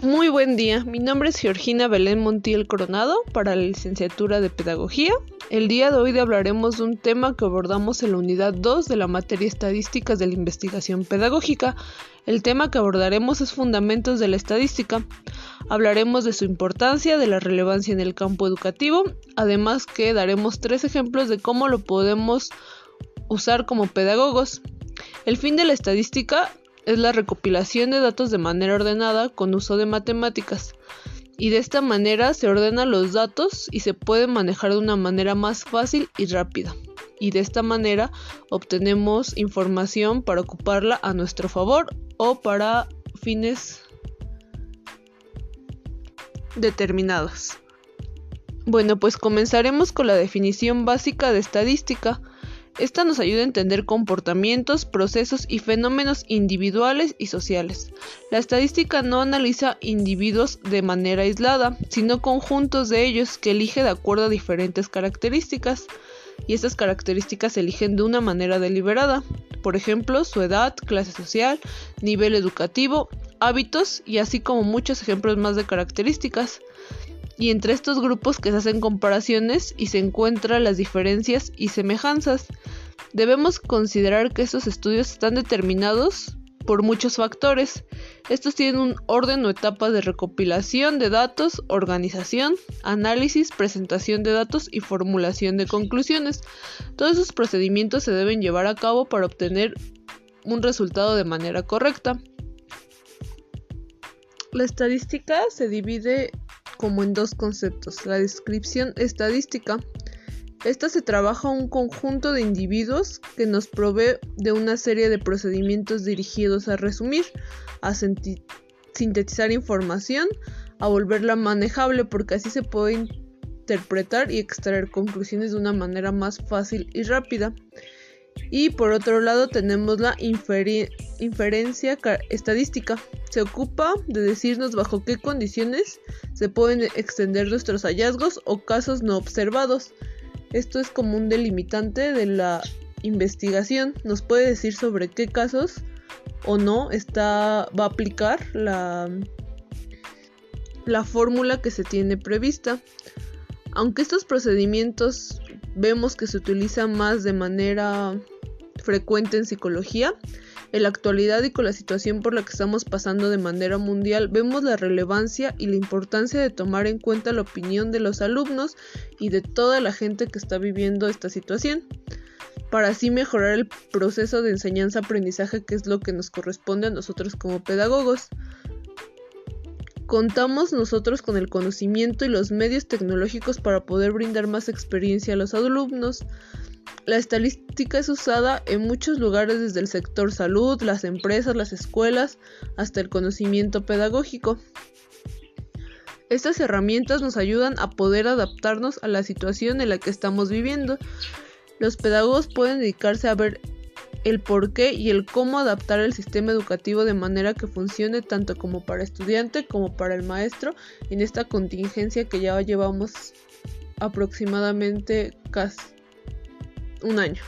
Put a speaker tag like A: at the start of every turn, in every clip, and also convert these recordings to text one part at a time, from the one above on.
A: Muy buen día, mi nombre es Georgina Belén Montiel Coronado para la licenciatura de Pedagogía. El día de hoy hablaremos de un tema que abordamos en la unidad 2 de la materia Estadísticas de la Investigación Pedagógica. El tema que abordaremos es Fundamentos de la Estadística. Hablaremos de su importancia, de la relevancia en el campo educativo, además que daremos tres ejemplos de cómo lo podemos usar como pedagogos. El fin de la estadística es la recopilación de datos de manera ordenada con uso de matemáticas. Y de esta manera se ordenan los datos y se pueden manejar de una manera más fácil y rápida. Y de esta manera obtenemos información para ocuparla a nuestro favor o para fines determinados. Bueno, pues comenzaremos con la definición básica de estadística. Esta nos ayuda a entender comportamientos, procesos y fenómenos individuales y sociales. La estadística no analiza individuos de manera aislada, sino conjuntos de ellos que elige de acuerdo a diferentes características, y estas características se eligen de una manera deliberada, por ejemplo, su edad, clase social, nivel educativo, hábitos y así como muchos ejemplos más de características y entre estos grupos que se hacen comparaciones y se encuentran las diferencias y semejanzas. Debemos considerar que estos estudios están determinados por muchos factores. Estos tienen un orden o etapa de recopilación de datos, organización, análisis, presentación de datos y formulación de conclusiones. Todos esos procedimientos se deben llevar a cabo para obtener un resultado de manera correcta. La estadística se divide como en dos conceptos. La descripción estadística. Esta se trabaja un conjunto de individuos que nos provee de una serie de procedimientos dirigidos a resumir, a sintetizar información, a volverla manejable porque así se puede interpretar y extraer conclusiones de una manera más fácil y rápida. Y por otro lado tenemos la inferencia estadística. Se ocupa de decirnos bajo qué condiciones se pueden extender nuestros hallazgos o casos no observados. Esto es como un delimitante de la investigación. Nos puede decir sobre qué casos o no está, va a aplicar la, la fórmula que se tiene prevista. Aunque estos procedimientos vemos que se utilizan más de manera frecuente en psicología, en la actualidad y con la situación por la que estamos pasando de manera mundial, vemos la relevancia y la importancia de tomar en cuenta la opinión de los alumnos y de toda la gente que está viviendo esta situación, para así mejorar el proceso de enseñanza-aprendizaje que es lo que nos corresponde a nosotros como pedagogos. Contamos nosotros con el conocimiento y los medios tecnológicos para poder brindar más experiencia a los alumnos, la estadística es usada en muchos lugares desde el sector salud, las empresas, las escuelas, hasta el conocimiento pedagógico. Estas herramientas nos ayudan a poder adaptarnos a la situación en la que estamos viviendo. Los pedagogos pueden dedicarse a ver el por qué y el cómo adaptar el sistema educativo de manera que funcione tanto como para estudiante como para el maestro en esta contingencia que ya llevamos aproximadamente casi un año.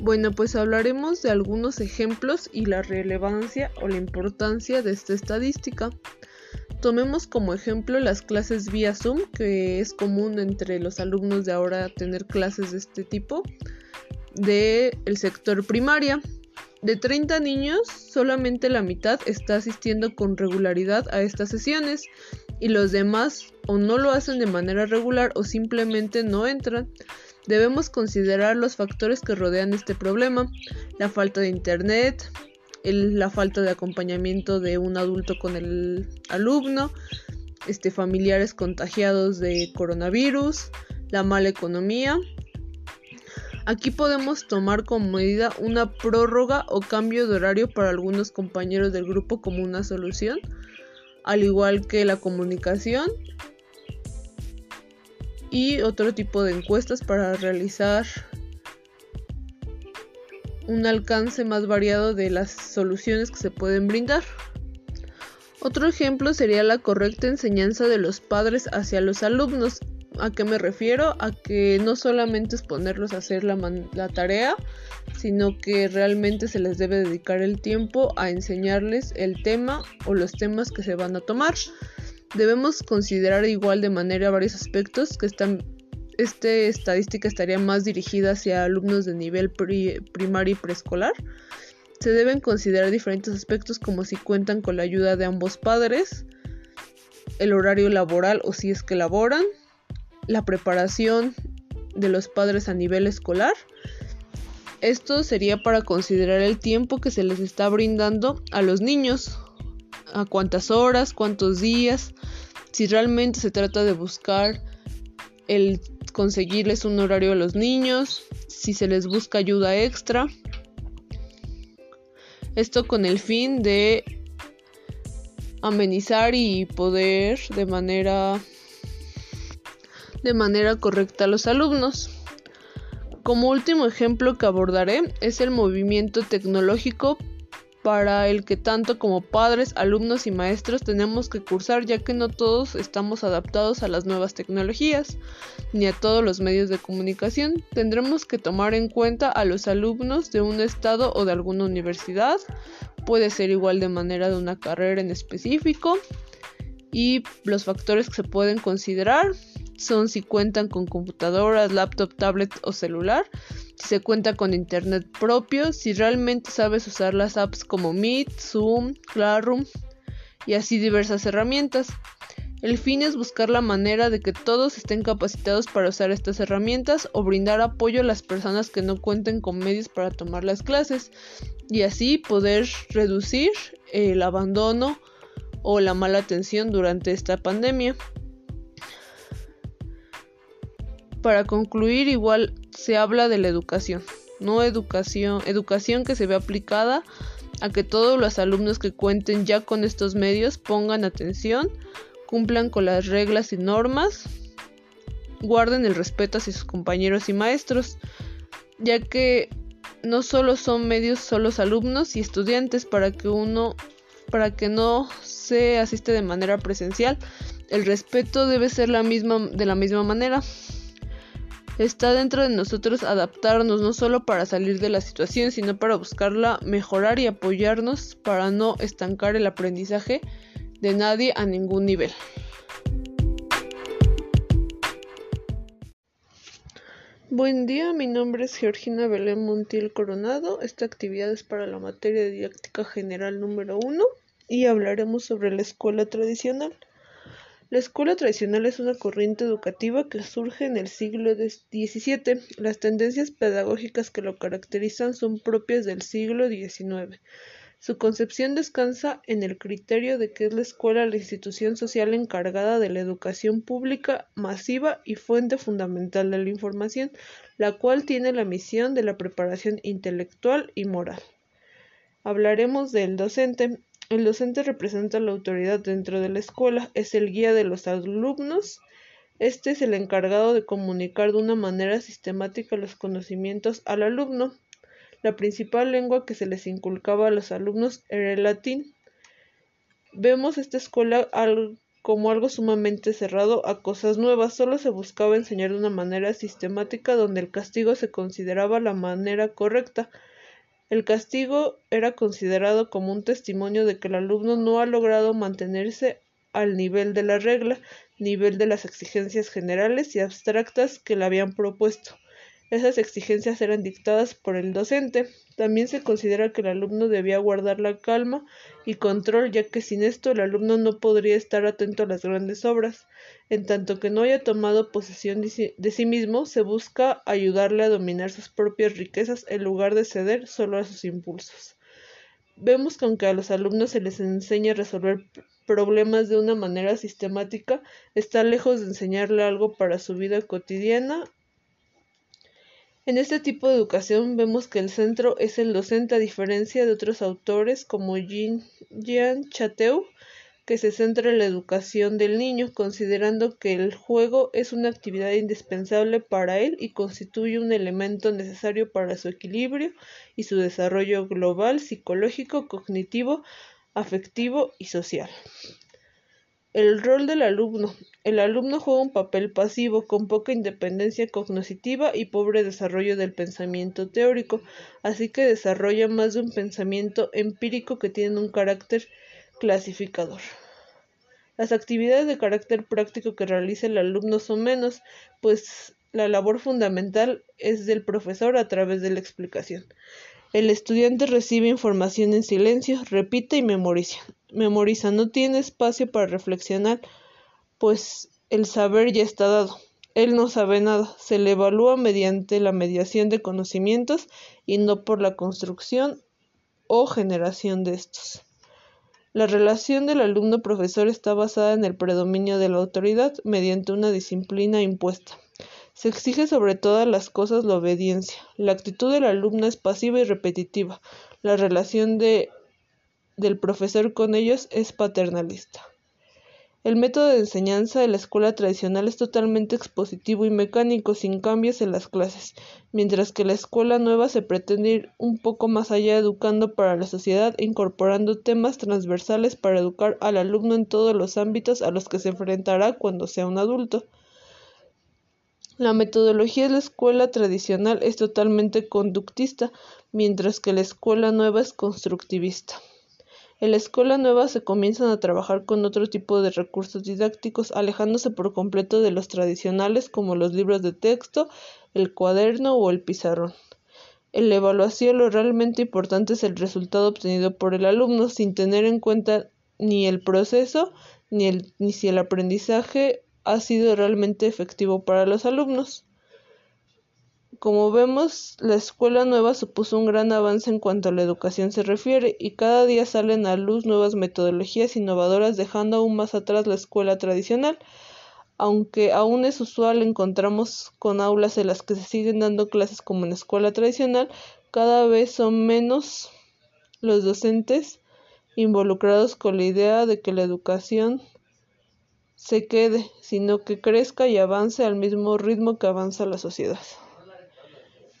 A: Bueno, pues hablaremos de algunos ejemplos y la relevancia o la importancia de esta estadística. Tomemos como ejemplo las clases vía Zoom, que es común entre los alumnos de ahora tener clases de este tipo, del el sector primaria. De 30 niños, solamente la mitad está asistiendo con regularidad a estas sesiones y los demás o no lo hacen de manera regular o simplemente no entran. Debemos considerar los factores que rodean este problema, la falta de internet, la falta de acompañamiento de un adulto con el alumno, este, familiares contagiados de coronavirus, la mala economía. Aquí podemos tomar como medida una prórroga o cambio de horario para algunos compañeros del grupo como una solución, al igual que la comunicación y otro tipo de encuestas para realizar un alcance más variado de las soluciones que se pueden brindar. Otro ejemplo sería la correcta enseñanza de los padres hacia los alumnos. ¿A qué me refiero? A que no solamente es ponerlos a hacer la, la, tarea, sino que realmente se les debe dedicar el tiempo a enseñarles el tema o los temas que se van a tomar. Debemos considerar igual de manera varios aspectos que están esta estadística estaría más dirigida hacia alumnos de nivel primario y preescolar. Se deben considerar diferentes aspectos como si cuentan con la ayuda de ambos padres, el horario laboral o si es que laboran, la preparación de los padres a nivel escolar. Esto sería para considerar el tiempo que se les está brindando a los niños, a cuántas horas, cuántos días, si realmente se trata de buscar el conseguirles un horario a los niños, si se les busca ayuda extra. Esto con el fin de amenizar y poder de manera de manera correcta a los alumnos. Como último ejemplo que abordaré es el movimiento tecnológico para el que tanto como padres, alumnos y maestros tenemos que cursar ya que no todos estamos adaptados a las nuevas tecnologías ni a todos los medios de comunicación. Tendremos que tomar en cuenta a los alumnos de un estado o de alguna universidad, puede ser igual de manera de una carrera en específico y los factores que se pueden considerar son si cuentan con computadoras, laptop, tablet o celular, si se cuenta con internet propio, si realmente sabes usar las apps como Meet, Zoom, Classroom y así diversas herramientas. El fin es buscar la manera de que todos estén capacitados para usar estas herramientas o brindar apoyo a las personas que no cuenten con medios para tomar las clases y así poder reducir el abandono o la mala atención durante esta pandemia. Para concluir, igual se habla de la educación, no educación, educación que se ve aplicada a que todos los alumnos que cuenten ya con estos medios pongan atención, cumplan con las reglas y normas, guarden el respeto hacia sus compañeros y maestros, ya que no solo son medios solo alumnos y estudiantes para que uno para que no se asiste de manera presencial, el respeto debe ser la misma de la misma manera. Está dentro de nosotros adaptarnos no solo para salir de la situación, sino para buscarla mejorar y apoyarnos para no estancar el aprendizaje de nadie a ningún nivel. Buen día, mi nombre es Georgina Belén Montiel Coronado. Esta actividad es para la materia de didáctica general número 1 y hablaremos sobre la escuela tradicional. La escuela tradicional es una corriente educativa que surge en el siglo XVII. Las tendencias pedagógicas que lo caracterizan son propias del siglo XIX. Su concepción descansa en el criterio de que es la escuela la institución social encargada de la educación pública masiva y fuente fundamental de la información, la cual tiene la misión de la preparación intelectual y moral. Hablaremos del docente. El docente representa la autoridad dentro de la escuela, es el guía de los alumnos. Este es el encargado de comunicar de una manera sistemática los conocimientos al alumno. La principal lengua que se les inculcaba a los alumnos era el latín. Vemos esta escuela como algo sumamente cerrado a cosas nuevas. Solo se buscaba enseñar de una manera sistemática donde el castigo se consideraba la manera correcta. El castigo era considerado como un testimonio de que el alumno no ha logrado mantenerse al nivel de la regla, nivel de las exigencias generales y abstractas que le habían propuesto. Esas exigencias eran dictadas por el docente. También se considera que el alumno debía guardar la calma y control, ya que sin esto el alumno no podría estar atento a las grandes obras. En tanto que no haya tomado posesión de sí mismo, se busca ayudarle a dominar sus propias riquezas en lugar de ceder solo a sus impulsos. Vemos que aunque a los alumnos se les enseña a resolver problemas de una manera sistemática, está lejos de enseñarle algo para su vida cotidiana en este tipo de educación vemos que el centro es el docente a diferencia de otros autores como Jean Chateau, que se centra en la educación del niño, considerando que el juego es una actividad indispensable para él y constituye un elemento necesario para su equilibrio y su desarrollo global, psicológico, cognitivo, afectivo y social. El rol del alumno. El alumno juega un papel pasivo, con poca independencia cognitiva y pobre desarrollo del pensamiento teórico, así que desarrolla más de un pensamiento empírico que tiene un carácter clasificador. Las actividades de carácter práctico que realiza el alumno son menos, pues la labor fundamental es del profesor a través de la explicación. El estudiante recibe información en silencio, repite y memoriza. Memoriza, no tiene espacio para reflexionar, pues el saber ya está dado. Él no sabe nada, se le evalúa mediante la mediación de conocimientos y no por la construcción o generación de estos. La relación del alumno-profesor está basada en el predominio de la autoridad mediante una disciplina impuesta. Se exige sobre todas las cosas la obediencia. La actitud del alumno es pasiva y repetitiva. La relación de, del profesor con ellos es paternalista. El método de enseñanza de la escuela tradicional es totalmente expositivo y mecánico, sin cambios en las clases, mientras que la escuela nueva se pretende ir un poco más allá educando para la sociedad e incorporando temas transversales para educar al alumno en todos los ámbitos a los que se enfrentará cuando sea un adulto. La metodología de la escuela tradicional es totalmente conductista, mientras que la escuela nueva es constructivista. En la escuela nueva se comienzan a trabajar con otro tipo de recursos didácticos, alejándose por completo de los tradicionales como los libros de texto, el cuaderno o el pizarrón. En la evaluación lo realmente importante es el resultado obtenido por el alumno sin tener en cuenta ni el proceso ni, ni si el aprendizaje ha sido realmente efectivo para los alumnos. Como vemos, la escuela nueva supuso un gran avance en cuanto a la educación se refiere, y cada día salen a luz nuevas metodologías innovadoras dejando aún más atrás la escuela tradicional. Aunque aún es usual encontramos con aulas en las que se siguen dando clases como en escuela tradicional, cada vez son menos los docentes involucrados con la idea de que la educación se quede, sino que crezca y avance al mismo ritmo que avanza la sociedad.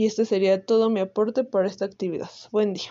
A: Y este sería todo mi aporte para esta actividad. Buen día.